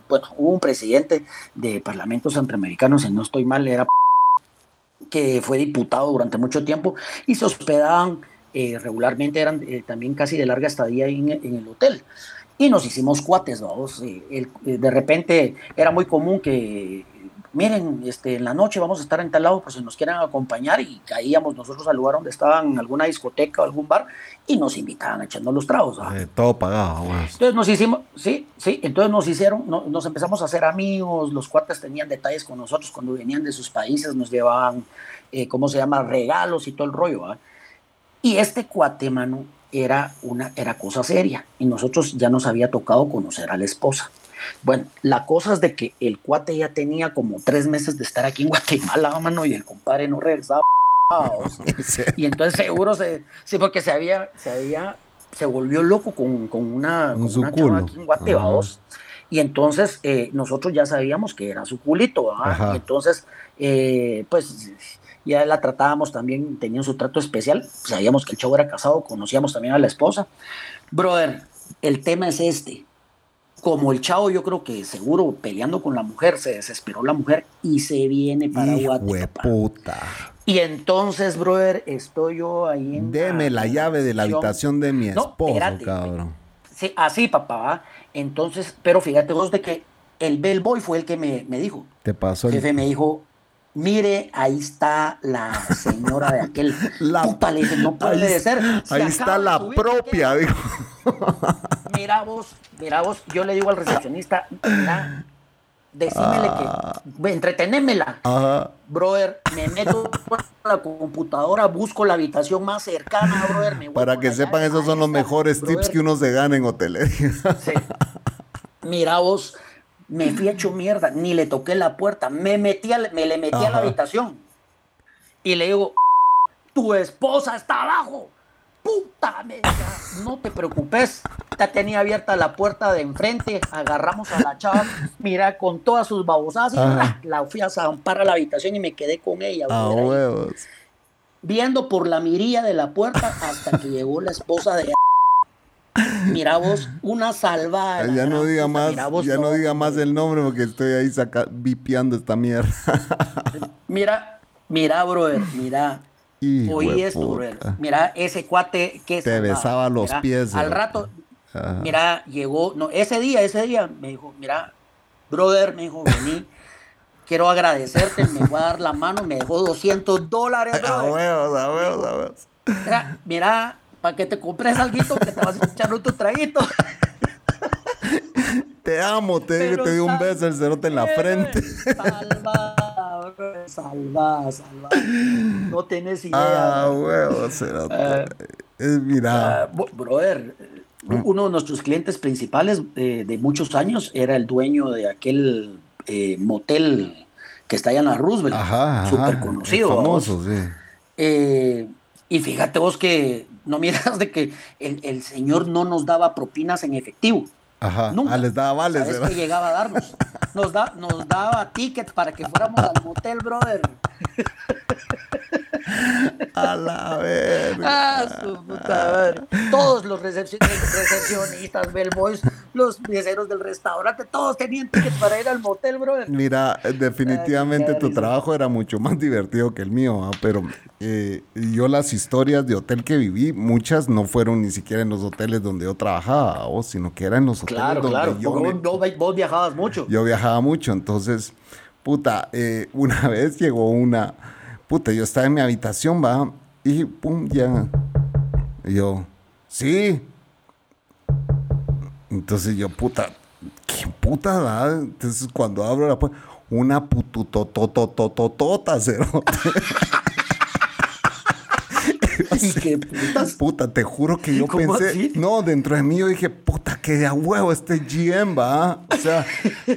bueno, hubo un presidente de Parlamento Centroamericano, si no estoy mal, era que fue diputado durante mucho tiempo y se hospedaban eh, regularmente, eran eh, también casi de larga estadía en, el hotel. Y nos hicimos cuates. Eh, de repente era muy común que miren, este, en la noche vamos a estar en tal lado, pues si nos quieren acompañar y caíamos nosotros al lugar donde estaban alguna discoteca o algún bar y nos invitaban echando los tragos. Eh, todo pagado. Entonces nos hicimos, sí, sí, entonces nos hicieron, nos empezamos a hacer amigos, los cuates tenían detalles con nosotros cuando venían de sus países, nos llevaban, eh, ¿cómo se llama?, regalos y todo el rollo. Y este cuate, mano, era, una, era cosa seria y nosotros ya nos había tocado conocer a la esposa. Bueno, la cosa es de que el cuate ya tenía como tres meses de estar aquí en Guatemala, mano, y el compadre no regresaba. y entonces seguro se, sí, porque se había, se había, se volvió loco con, con una, con una chava aquí en Guatemala. Y entonces eh, nosotros ya sabíamos que era su culito, Y entonces, eh, pues ya la tratábamos también, tenían su trato especial, sabíamos que el chavo era casado, conocíamos también a la esposa. Brother, el tema es este como el chavo, yo creo que seguro peleando con la mujer, se desesperó la mujer y se viene para Guatemala. Y entonces, brother, estoy yo ahí en. Deme la, llave de la habitación de mi esposo, cabrón. Sí, así, papá. Entonces, pero fíjate vos de que el bellboy fue el que me, dijo. Te pasó el jefe me dijo, mire, ahí está la señora de aquel. La, puta, le dije, no puede ser. ahí está la propia, dijo. Mira vos, mira vos, yo le digo al recepcionista, mira, decímele que, entretenémela. Ajá. Brother, me meto a la computadora, busco la habitación más cercana, brother. Me Para que sepan, esos son los mejores brother. tips que uno se gana en hotelería. Sí. Mira vos, me fui hecho mierda, ni le toqué la puerta, me metí a, me le metí a la habitación y le digo, tu esposa está abajo. Puta, me dice, no te preocupes, ya tenía abierta la puerta de enfrente, agarramos a la chava, mira, con todas sus babosadas, y Ajá. la fui a zampar a la habitación y me quedé con ella. A brother, ahí, huevos. viendo por la mirilla de la puerta hasta que llegó la esposa de Mira vos, una salvada. Ya no diga más, vos, ya no diga más el nombre porque estoy ahí saca, vipiando esta mierda. Mira, mira, brother, mira. Oí esto, brother. Mira, ese cuate que Te salvaba. besaba los Mira, pies, Al rato, Ajá. mira, llegó, no, ese día, ese día, me dijo, mira, brother, me dijo, vení, quiero agradecerte, me voy a dar la mano, me dejó 200 dólares, A huevos, a huevos, a huevos. Mira, mira, para que te compres algo que te vas a echar otro traguito. Te amo, te Pero te di un beso el cerote en la frente. Salva, brother, salva, salva. No tenés idea. Ah, brother. huevos, cerote. Eh, Es, mira. Ah, bo- brother, eh, uno de nuestros clientes principales eh, de muchos años era el dueño de aquel eh, motel que está allá en la Roosevelt, Ajá, súper conocido. Famoso, sí. Eh, y fíjate vos que no miras de que el, el señor no nos daba propinas en efectivo. Ajá. Nunca. Ah, les daba vales, ¿Sabes ¿verdad? qué llegaba a darnos? Nos, da, nos daba tickets para que fuéramos al motel, brother. A la verga. Ah, su puta madre. Todos los recepci- recepcionistas, bellboys, los meseros del restaurante, todos tenían tickets para ir al motel, brother. Mira, eh, definitivamente Ay, tu trabajo era mucho más divertido que el mío, ¿ah? pero eh, yo las historias de hotel que viví, muchas no fueron ni siquiera en los hoteles donde yo trabajaba, ¿o? sino que eran en los hoteles Claro, donde claro. yo, me- vos, vos- vos viajabas mucho. yo viajaba mucho, entonces, puta, eh, una vez llegó una, puta, yo estaba en mi habitación, va, y pum, ya, y yo, sí, entonces yo, puta, ¿qué puta da? Entonces cuando abro la puerta, una pututototototota, cerote. Y qué putas. Puta, te juro que yo ¿Cómo pensé, así? no, dentro de mí yo dije, puta, que de a huevo este GM, va. O sea,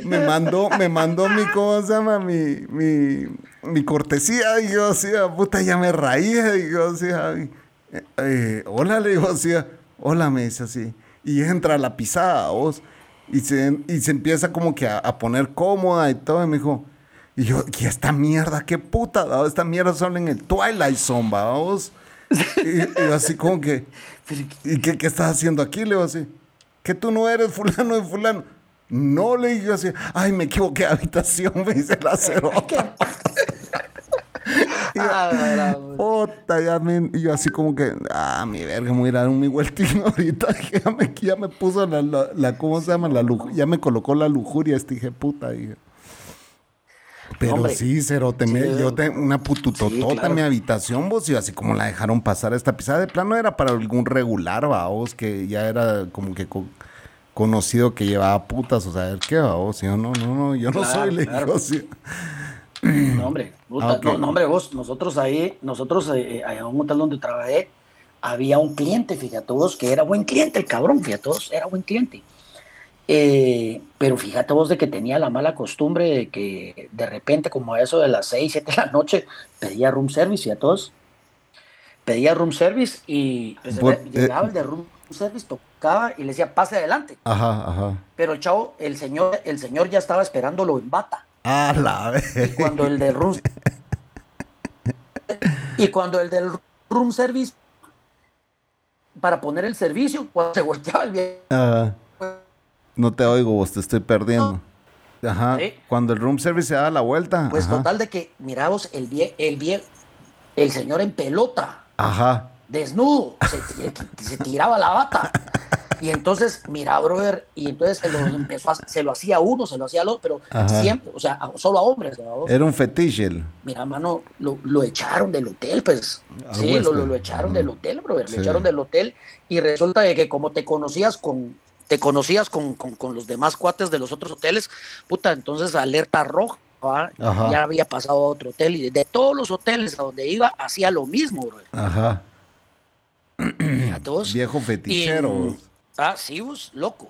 me mandó, me mandó mi, ¿cómo se llama? Mi, mi, mi cortesía. Y yo decía, puta, ya me raía. Y yo decía, ay, eh, eh, hola, le digo así, hola, me dice así. Y entra la pisada, vos. Y se, y se empieza como que a, a poner cómoda y todo. Y me dijo, y yo, ¿y esta mierda? ¿Qué puta? va? Esta mierda solo en el Twilight Zone, va, vos. Y, y yo así como que, ¿y qué, qué estás haciendo aquí? Le digo así, que tú no eres fulano de fulano. No, le digo así, ay, me equivoqué de habitación, me dice la cerota. Ah. Puta, ya me, y yo así como que, ah, mi verga, me voy a ir a dar mi vueltín ahorita. que Ya me, ya me puso la, la, la- ¿cómo se llama? La luj- ya me colocó la lujuria este dije, puta, dije. Pero Hombre, sí, cerote, me- yo tengo una pututotota sí, claro. en mi habitación, vos, y así como la dejaron pasar esta pisada, de plano era para algún regular, vos, que ya era como que co- conocido que llevaba putas, o sea, qué, vos, yo no, no, no, yo no Claro, soy, le claro. sí. No, hombre, puta, Ah, no, no, hombre, vos, nosotros ahí, nosotros eh, allá en un hotel donde trabajé, había un cliente, fíjate vos, que era buen cliente, el cabrón, fíjate vos, era buen cliente. Eh, pero fíjate vos de que tenía la mala costumbre de que de repente, como a eso de las 6, 7 de la noche, pedía room service, fíjate vos. Pedía room service y pues, Por- llegaba eh. el de room service, tocaba y le decía, pase adelante. Ajá, ajá. Pero el chavo, el señor, el señor ya estaba esperándolo en bata. A la Y vez. cuando el del room y cuando el del room service para poner el servicio, cuando se volteaba el viejo, Ah, no te oigo, vos te estoy perdiendo. Ajá. Sí. Cuando el room service se da la vuelta. pues ajá. total de que miramos el vie, el vie, el señor en pelota, Ajá. desnudo, se, ti- se tiraba la bata. Y entonces, mira, brother, y entonces se lo empezó a- se lo hacía uno, se lo hacía al otro, pero Ajá. siempre, o sea, a- solo a hombres, ¿no? Era un fetiche. Mira, mano, lo, lo echaron del hotel, pues. Sí, lo, lo, lo echaron del hotel, brother. Sí. Lo echaron del hotel y resulta de que como te conocías con, te conocías con, los demás cuates de los otros hoteles, puta, entonces alerta roja, ya había pasado a otro hotel y de todos los hoteles a donde iba hacía lo mismo, bro. Ajá. Viejo fetichero. ah, sí, vos, loco.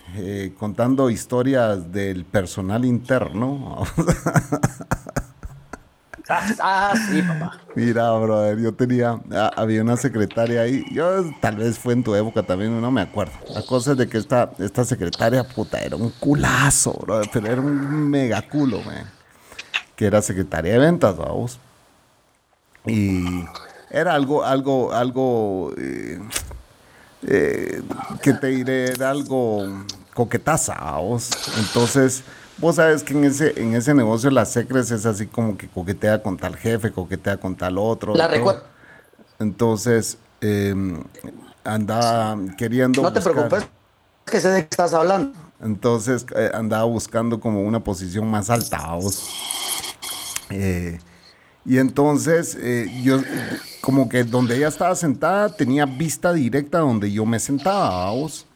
eh, contando historias del personal interno. ah, sí, papá. Mira, brother, yo tenía, ah, había una secretaria ahí, yo tal vez fue en tu época también, no me acuerdo. La cosa es de que esta, esta secretaria, puta, era un culazo, brother, pero era un mega culo, man, que era secretaria de ventas, vamos. Y era algo, algo, algo, eh, eh, que te diré, era algo coquetaza, vos. Entonces, vos sabes que en ese, en ese negocio las secres es así como que coquetea con tal jefe, coquetea con tal otro. La recuerdo. Entonces, eh, andaba queriendo. No te preocupes, que sé de qué estás hablando. Entonces, eh, andaba buscando como una posición más alta, vos. Eh, y entonces, eh, yo, como que donde ella estaba sentada, tenía vista directa donde yo me sentaba, vos.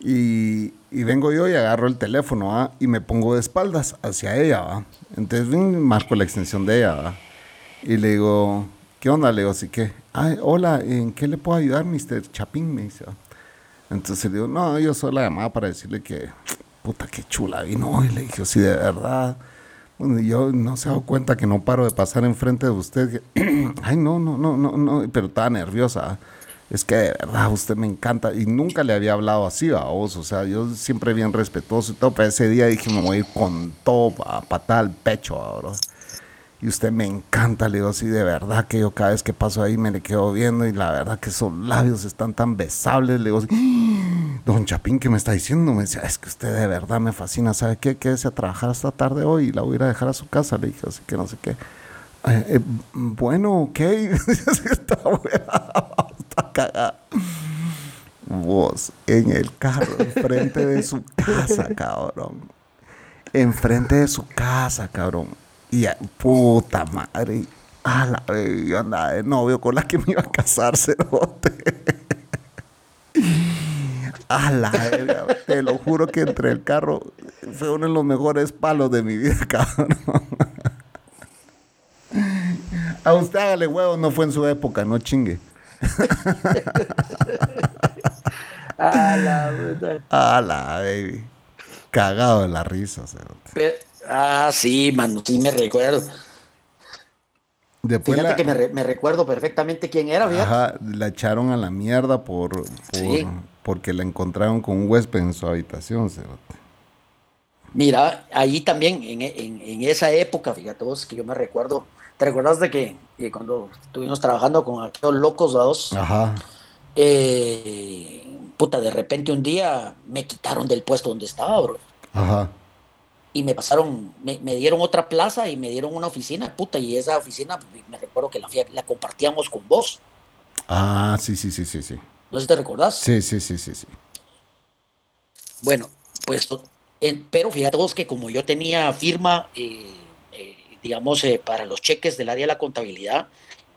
Y, vengo yo y agarro el teléfono y me pongo de espaldas hacia ella. ¿va? Entonces marco la extensión de ella y le digo, ¿qué onda? Le digo, así que, Ay, hola, ¿en qué le puedo ayudar, Mr. Chapín? Me dice. Entonces le digo, no, yo soy la llamada para decirle que, puta, qué chula vino. Y le dije, sí, de verdad. Bueno, yo no se dado cuenta que no paro de pasar enfrente de usted. Ay, no, no, no, no, no, pero estaba nerviosa es que de verdad usted me encanta y nunca le había hablado así a vos, o sea, yo siempre bien respetuoso y todo, pero ese día dije, me voy a ir con todo a patar al pecho, ahora. Y usted me encanta, le digo así, de verdad que yo cada vez que paso ahí me le quedo viendo y la verdad que esos labios están tan besables, le digo ¡Ah! don Chapín, ¿qué me está diciendo? Me decía, es que usted de verdad me fascina, ¿sabe qué? Quédese a trabajar esta tarde hoy y la voy a ir a dejar a su casa, le dije, así que no sé qué. Eh, eh, bueno, ok. Vos en el carro, enfrente de su casa, cabrón. Enfrente de su casa, cabrón. Y puta madre. A la de novio con la que me iba a casar, cerote. A la te lo juro que entre el carro fue uno de los mejores palos de mi vida, cabrón. A usted hágale huevo, no fue en su época, no chingue. a la verdad. A la baby. Cagado de la risa. ah, sí, mano, sí me recuerdo. Después Fíjate que me, recuerdo perfectamente quién era, Ajá, la echaron a la mierda por, porque la encontraron con un huésped en su habitación, Mira, ahí también, en, en, esa época, fíjate vos, que yo me recuerdo, ¿Te recuerdas de que, cuando estuvimos trabajando con aquellos locos dos? Ajá. Eh, puta, de repente un día me quitaron del puesto donde estaba, bro. Ajá. Y me pasaron, me, dieron otra plaza y me dieron una oficina, puta, y esa oficina, me recuerdo que la, la compartíamos con vos. Ah, sí, sí, sí, sí, sí. ¿No sé si te recordás? Sí, sí, sí, sí, sí. Bueno, pues, pero fíjate vos que como yo tenía firma, eh, digamos, eh, para los cheques del área de la contabilidad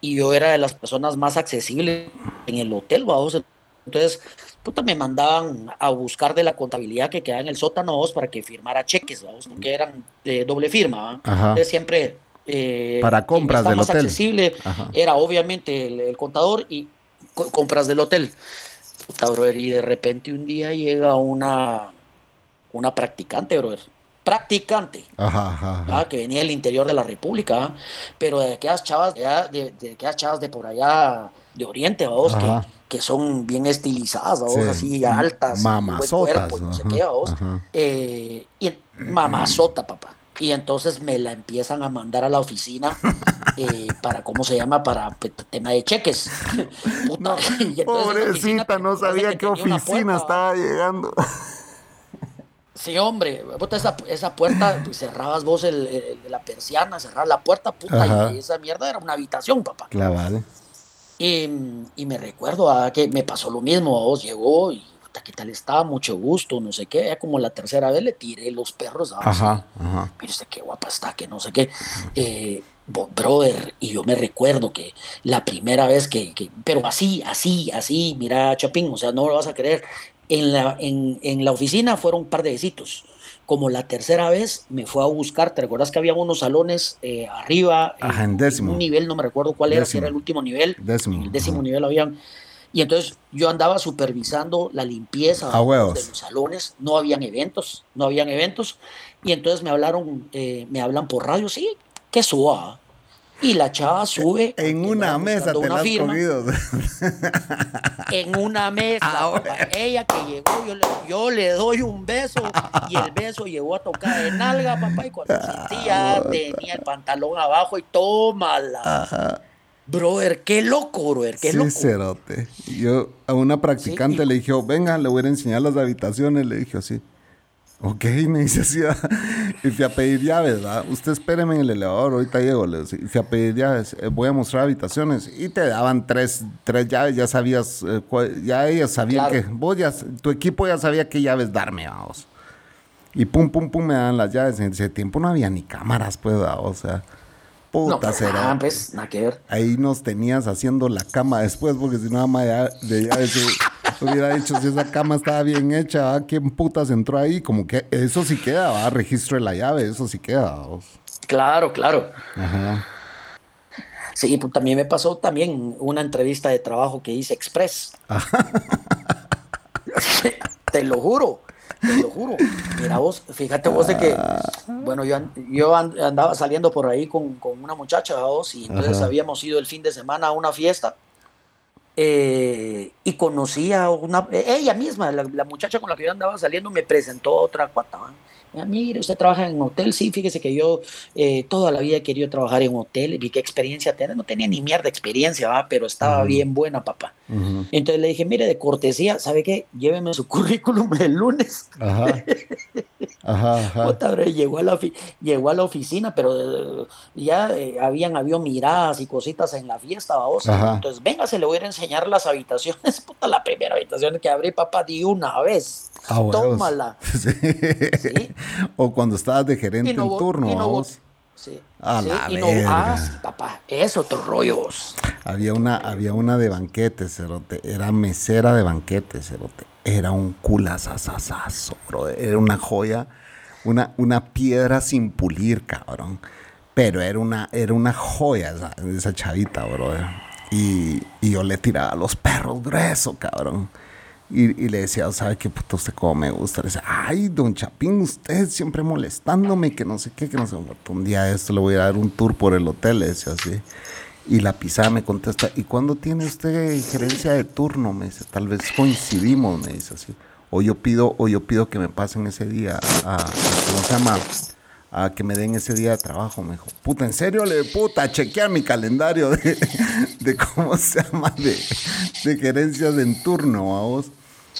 y yo era de las personas más accesibles en el hotel, vamos. Entonces, puta, me mandaban a buscar de la contabilidad que quedaba en el sótano vos, para que firmara cheques, vamos, porque eran de doble firma. Entonces, siempre. Eh, para compras del más hotel. accesible era obviamente el, contador y compras del hotel. Puta, brother, y de repente un día llega una, una practicante, brother practicante, que venía del interior de la República, pero de aquellas chavas, de, de, aquellas chavas de por allá de Oriente, vos, que, que, son bien estilizadas, vos, así altas, mamazotas, no sé qué, vos, eh, y mamazota, papá. y entonces me la empiezan a mandar a la oficina eh, para, ¿cómo se llama? Para tema de cheques. pobrecita, no sabía qué oficina estaba llegando. Sí, hombre, esa, esa puerta, pues, cerrabas vos el, la persiana, cerrabas la puerta, puta, y esa mierda era una habitación, papá. Claro, Y, y, me recuerdo a que me pasó lo mismo, a vos llegó y ¿qué tal estaba? Mucho gusto, no sé qué. Ya como la tercera vez le tiré los perros. Ajá, ajá. Mire qué guapa está, que no sé qué. Eh, brother, y yo me recuerdo que la primera vez que, pero así, así, así, mira, Chapín, o sea, no lo vas a creer. En la, en, en la oficina fueron un par de besitos como la tercera vez me fue a buscar, ¿te recuerdas que había unos salones eh, arriba? Ajá, en décimo. un nivel, no me recuerdo cuál era, si era el último nivel. Décimo. el décimo nivel habían y entonces yo andaba supervisando la limpieza de los salones, no habían eventos, no habían eventos, y entonces me hablaron, eh, me hablan por radio, sí, que suba. Y la chava sube. En una mesa te la has cogido. En una mesa. Ella que llegó, yo le, yo le, doy un beso y el beso llegó a tocar de nalga, papá. Y cuando sentía, ah, tenía el pantalón abajo y tómala. Ajá. Brother, qué loco, brother, qué sí, loco. Cerote. Yo a una practicante le dije, oh, venga, le voy a enseñar las habitaciones. Le dije así. Ok, me dice así. y fui a pedir llaves, ¿verdad? Usted espéreme en el elevador, ahorita llego. Le fui a pedir llaves. Eh, voy a mostrar habitaciones. Y te daban tres, tres llaves, ya sabías, eh, ya ellas sabían que, vos ya, tu equipo ya sabía qué llaves darme, vamos. Y pum, pum, pum, me dan las llaves. En ese tiempo no había ni cámaras, pues, o sea. Puta no, será. Ah, pues, nada que ver. Ahí nos tenías haciendo la cama después, porque si no, más de eso, hubiera dicho si esa cama estaba bien hecha, ¿quién putas entró ahí? Como que eso sí queda, ¿va? registro de la llave, eso sí queda. Claro, claro. Ajá. Sí, pues también me pasó también una entrevista de trabajo que hice Express. Te lo juro. Te lo juro. Mira vos, fíjate vos de que, bueno, yo, yo andaba saliendo por ahí con, con una muchacha, vos, y entonces habíamos ido el fin de semana a una fiesta. Eh, y conocí a una, ella misma, la, muchacha con la que yo andaba saliendo, me presentó otra cuata mire, usted trabaja en un hotel, sí, fíjese que yo eh, toda la vida he querido trabajar en un hotel, vi qué experiencia tenía, no tenía ni mierda de experiencia, ¿va? pero estaba bien buena, papá. Entonces le dije, mire, de cortesía, ¿sabe qué? Lléveme su currículum el lunes. Ajá. Ajá, ajá. llegó, a la llegó a la oficina, pero eh, ya eh, habían habido miradas y cositas en la fiesta, vamos. Entonces, venga, se le voy a enseñar las habitaciones. Puta, la primera habitación que abrí, papá, di una vez. Ah, Tómala. Sí. O cuando estabas de gerente en turno, Sí. A la y no, ah, papá, es otro rollo. Había una, había una de banquetes, cerote. Era mesera de banquetes, cerote. Era un culazazazazo, bro. Era una joya, una, una piedra sin pulir, cabrón. Pero era una, era una joya esa, esa chavita, bro. Y, y yo le tiraba a los perros grueso, cabrón. Y, le decía, ¿sabe qué puto usted cómo me gusta? Le decía, ay, don Chapín, usted siempre molestándome, que no sé qué, que no sé. Un día esto le voy a dar un tour por el hotel, le decía así. Y la pisada me contesta, ¿y cuándo tiene usted gerencia de turno? Me dice, tal vez coincidimos, me dice así. O yo pido, o yo pido que me pasen ese día a, ¿cómo se llama? A que me den ese día de trabajo. Me dijo, puta, ¿en serio? Le puta, chequea mi calendario de, de ¿cómo se llama? De, de gerencias en turno, a vos.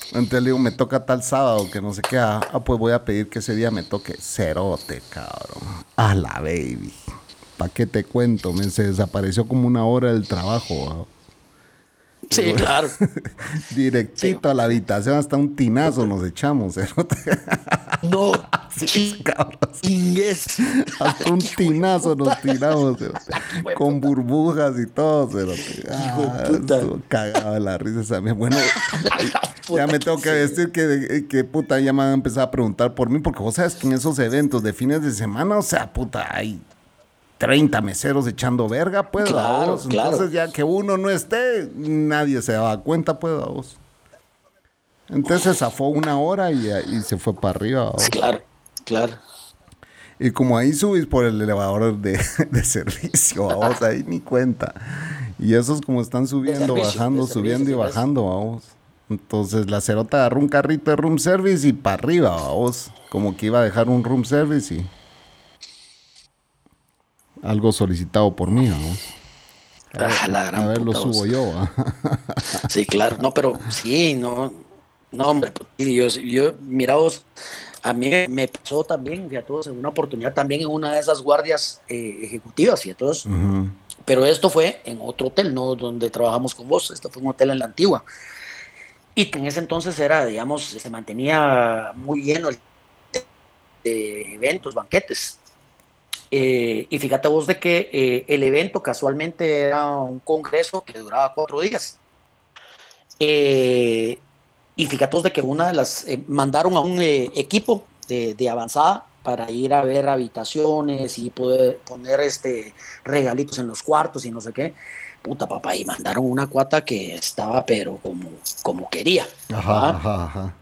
Entonces le digo, me toca tal sábado, que no sé qué. Ah, ah, pues voy a pedir que ese día me toque cerote, cabrón. A la baby. ¿Para qué te cuento? Me, se desapareció como una hora del trabajo. Sí, claro. Directito a la habitación, hasta un tinazo nos echamos. Cerote. No, sí, cabrón. Hasta un tinazo nos tiramos, con burbujas y todo. Cerote. Ah, cagado la risa. Bueno, ya me tengo que decir que, que puta, ya me han empezado a preguntar por mí, porque vos sabes que en esos eventos de fines de semana, o sea, puta, hay 30 meseros echando verga, pues, claro, Entonces, ya que uno no esté, nadie se daba cuenta, pues, vos. Entonces se zafó una hora y, y se fue para arriba. Claro, claro. Y como ahí subís por el elevador de, de servicio, vamos, ahí ni cuenta. Y esos como están subiendo, bajando, subiendo y bajando, vamos. Entonces la cerota agarró un carrito de room service y para arriba, vos. Como que iba a dejar un room service y. algo solicitado por mí, ¿no? Ah, a, ver, lo subo yo. sí, claro. No, pero sí, no. No, hombre, pues, yo, yo mira vos, a mí me pasó también, todos en una oportunidad también en una de esas guardias eh, ejecutivas, y todos. Pero esto fue en otro hotel, no donde trabajamos con vos, esto fue un hotel en la antigua. Y que en ese entonces era, digamos, se mantenía muy lleno de eventos, banquetes. Eh, y fíjate vos de que eh, el evento casualmente era un congreso que duraba cuatro días. Eh, y fíjate vos de que una de las mandaron a un equipo de, de, avanzada para ir a ver habitaciones y poder poner este regalitos en los cuartos y no sé qué. Puta papá, y mandaron una cuata que estaba pero como, como quería. Ajá, ajá, ajá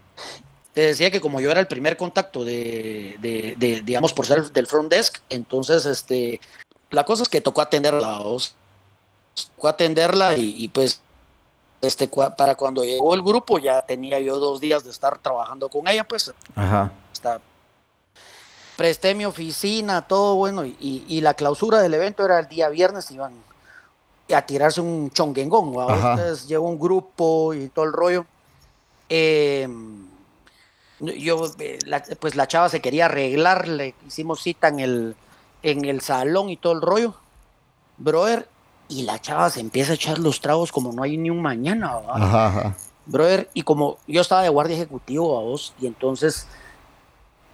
te decía que como yo era el primer contacto de, de, digamos, por ser del front desk, entonces, este, la cosa es que tocó atenderla, tocó atenderla y, pues, este, para cuando llegó el grupo ya tenía yo dos días de estar trabajando con ella, pues, Ajá. Presté mi oficina, todo bueno, y, y, la clausura del evento era el día viernes, iban a tirarse un chonguengón, entonces llegó un grupo y todo el rollo. Eh, yo, eh, pues la chava se quería arreglar, le hicimos cita en el, en el salón y todo el rollo, brother, y la chava se empieza a echar los tragos como no hay ni un mañana, ajá, brother, y como yo estaba de guardia ejecutivo a vos, y entonces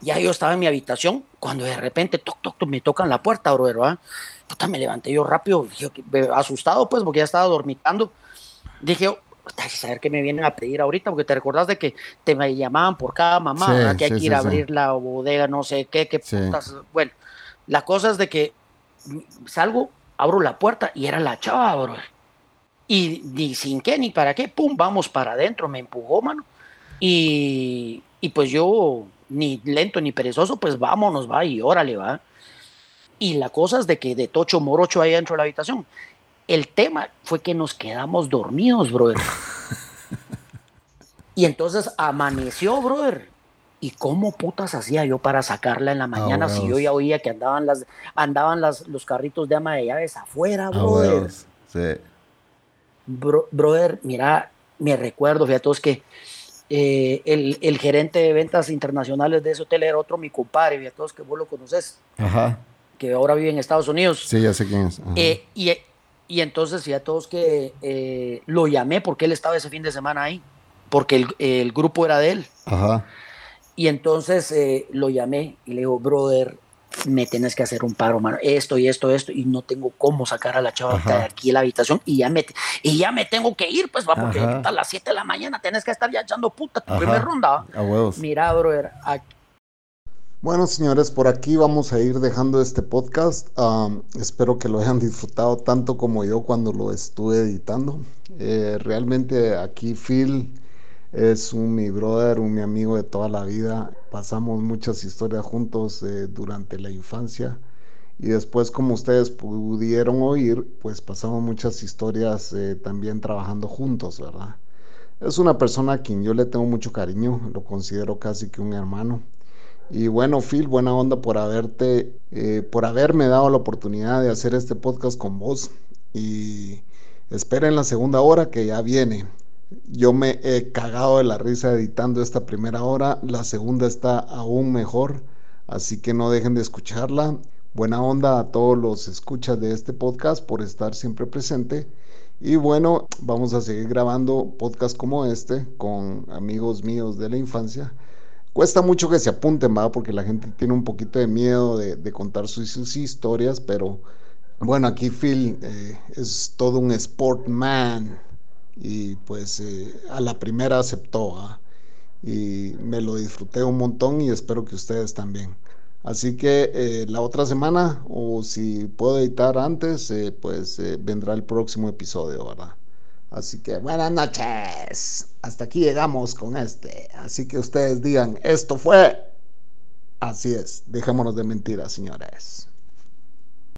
ya yo estaba en mi habitación, cuando de repente, toc, toc, me tocan la puerta, brother, ¿va? Puta, me levanté yo rápido, asustado pues, porque ya estaba dormitando. Dije, saber qué me vienen a pedir ahorita, porque te recordás de que te me llamaban por cada mamá, que hay que ir a abrir la bodega, no sé qué, qué putas. Bueno, la cosa es de que salgo, abro la puerta y era la chava, bro. Y ni sin qué, ni para qué, pum, vamos para adentro, me empujó, mano. Y, y pues yo, ni lento ni perezoso, pues vámonos, va, y órale, va. Y la cosa es de que de tocho morocho ahí dentro de la habitación. El tema fue que nos quedamos dormidos, brother. y entonces amaneció, brother. ¿Y cómo putas hacía yo para sacarla en la mañana si yo ya oía que andaban las andaban las, los carritos de ama de llaves afuera, brother? sí. brother, mira, me recuerdo, fíjate todos que eh, el, gerente de ventas internacionales de ese hotel era otro mi compadre, fíjate todos que vos lo conoces. Ajá. Que ahora vive en Estados Unidos. Sí, ya sé quién es. Eh, y y entonces ya todos que eh, lo llamé porque él estaba ese fin de semana ahí, porque el, grupo era de él. Ajá. Y entonces eh, lo llamé y le digo, brother, me tienes que hacer un paro, mano. Esto y esto, esto, y no tengo cómo sacar a la chava de aquí a la habitación y ya me, y ya me tengo que ir, pues va, porque a las 7 de la mañana tienes que estar ya echando puta tu primer ronda. A huevos. Mira, brother, aquí bueno, señores, por aquí vamos a ir dejando este podcast. espero que lo hayan disfrutado tanto como yo cuando lo estuve editando. Eh, realmente aquí Phil es un mi brother, un mi amigo de toda la vida. Pasamos muchas historias juntos eh, durante la infancia. Y después, como ustedes pudieron oír, pues pasamos muchas historias eh, también trabajando juntos, ¿verdad? Es una persona a quien yo le tengo mucho cariño, lo considero casi que un hermano. Y bueno, Phil, buena onda por haberte, eh, por haberme dado la oportunidad de hacer este podcast con vos. Y esperen la segunda hora que ya viene. Yo me he cagado de la risa editando esta primera hora. La segunda está aún mejor. Así que no dejen de escucharla. Buena onda a todos los escuchas de este podcast por estar siempre presente. Y bueno, vamos a seguir grabando podcasts como este con amigos míos de la infancia. Cuesta mucho que se apunten, ¿va? Porque la gente tiene un poquito de miedo de, contar sus, historias, pero bueno, aquí Phil eh, es todo un sportman y pues eh, a la primera aceptó, Y me lo disfruté un montón y espero que ustedes también. Así que eh, la otra semana, o si puedo editar antes, pues vendrá el próximo episodio, ¿verdad? Así que buenas noches. Hasta aquí llegamos con este. Así que ustedes digan, esto fue. Así es. Dejémonos de mentiras, señores.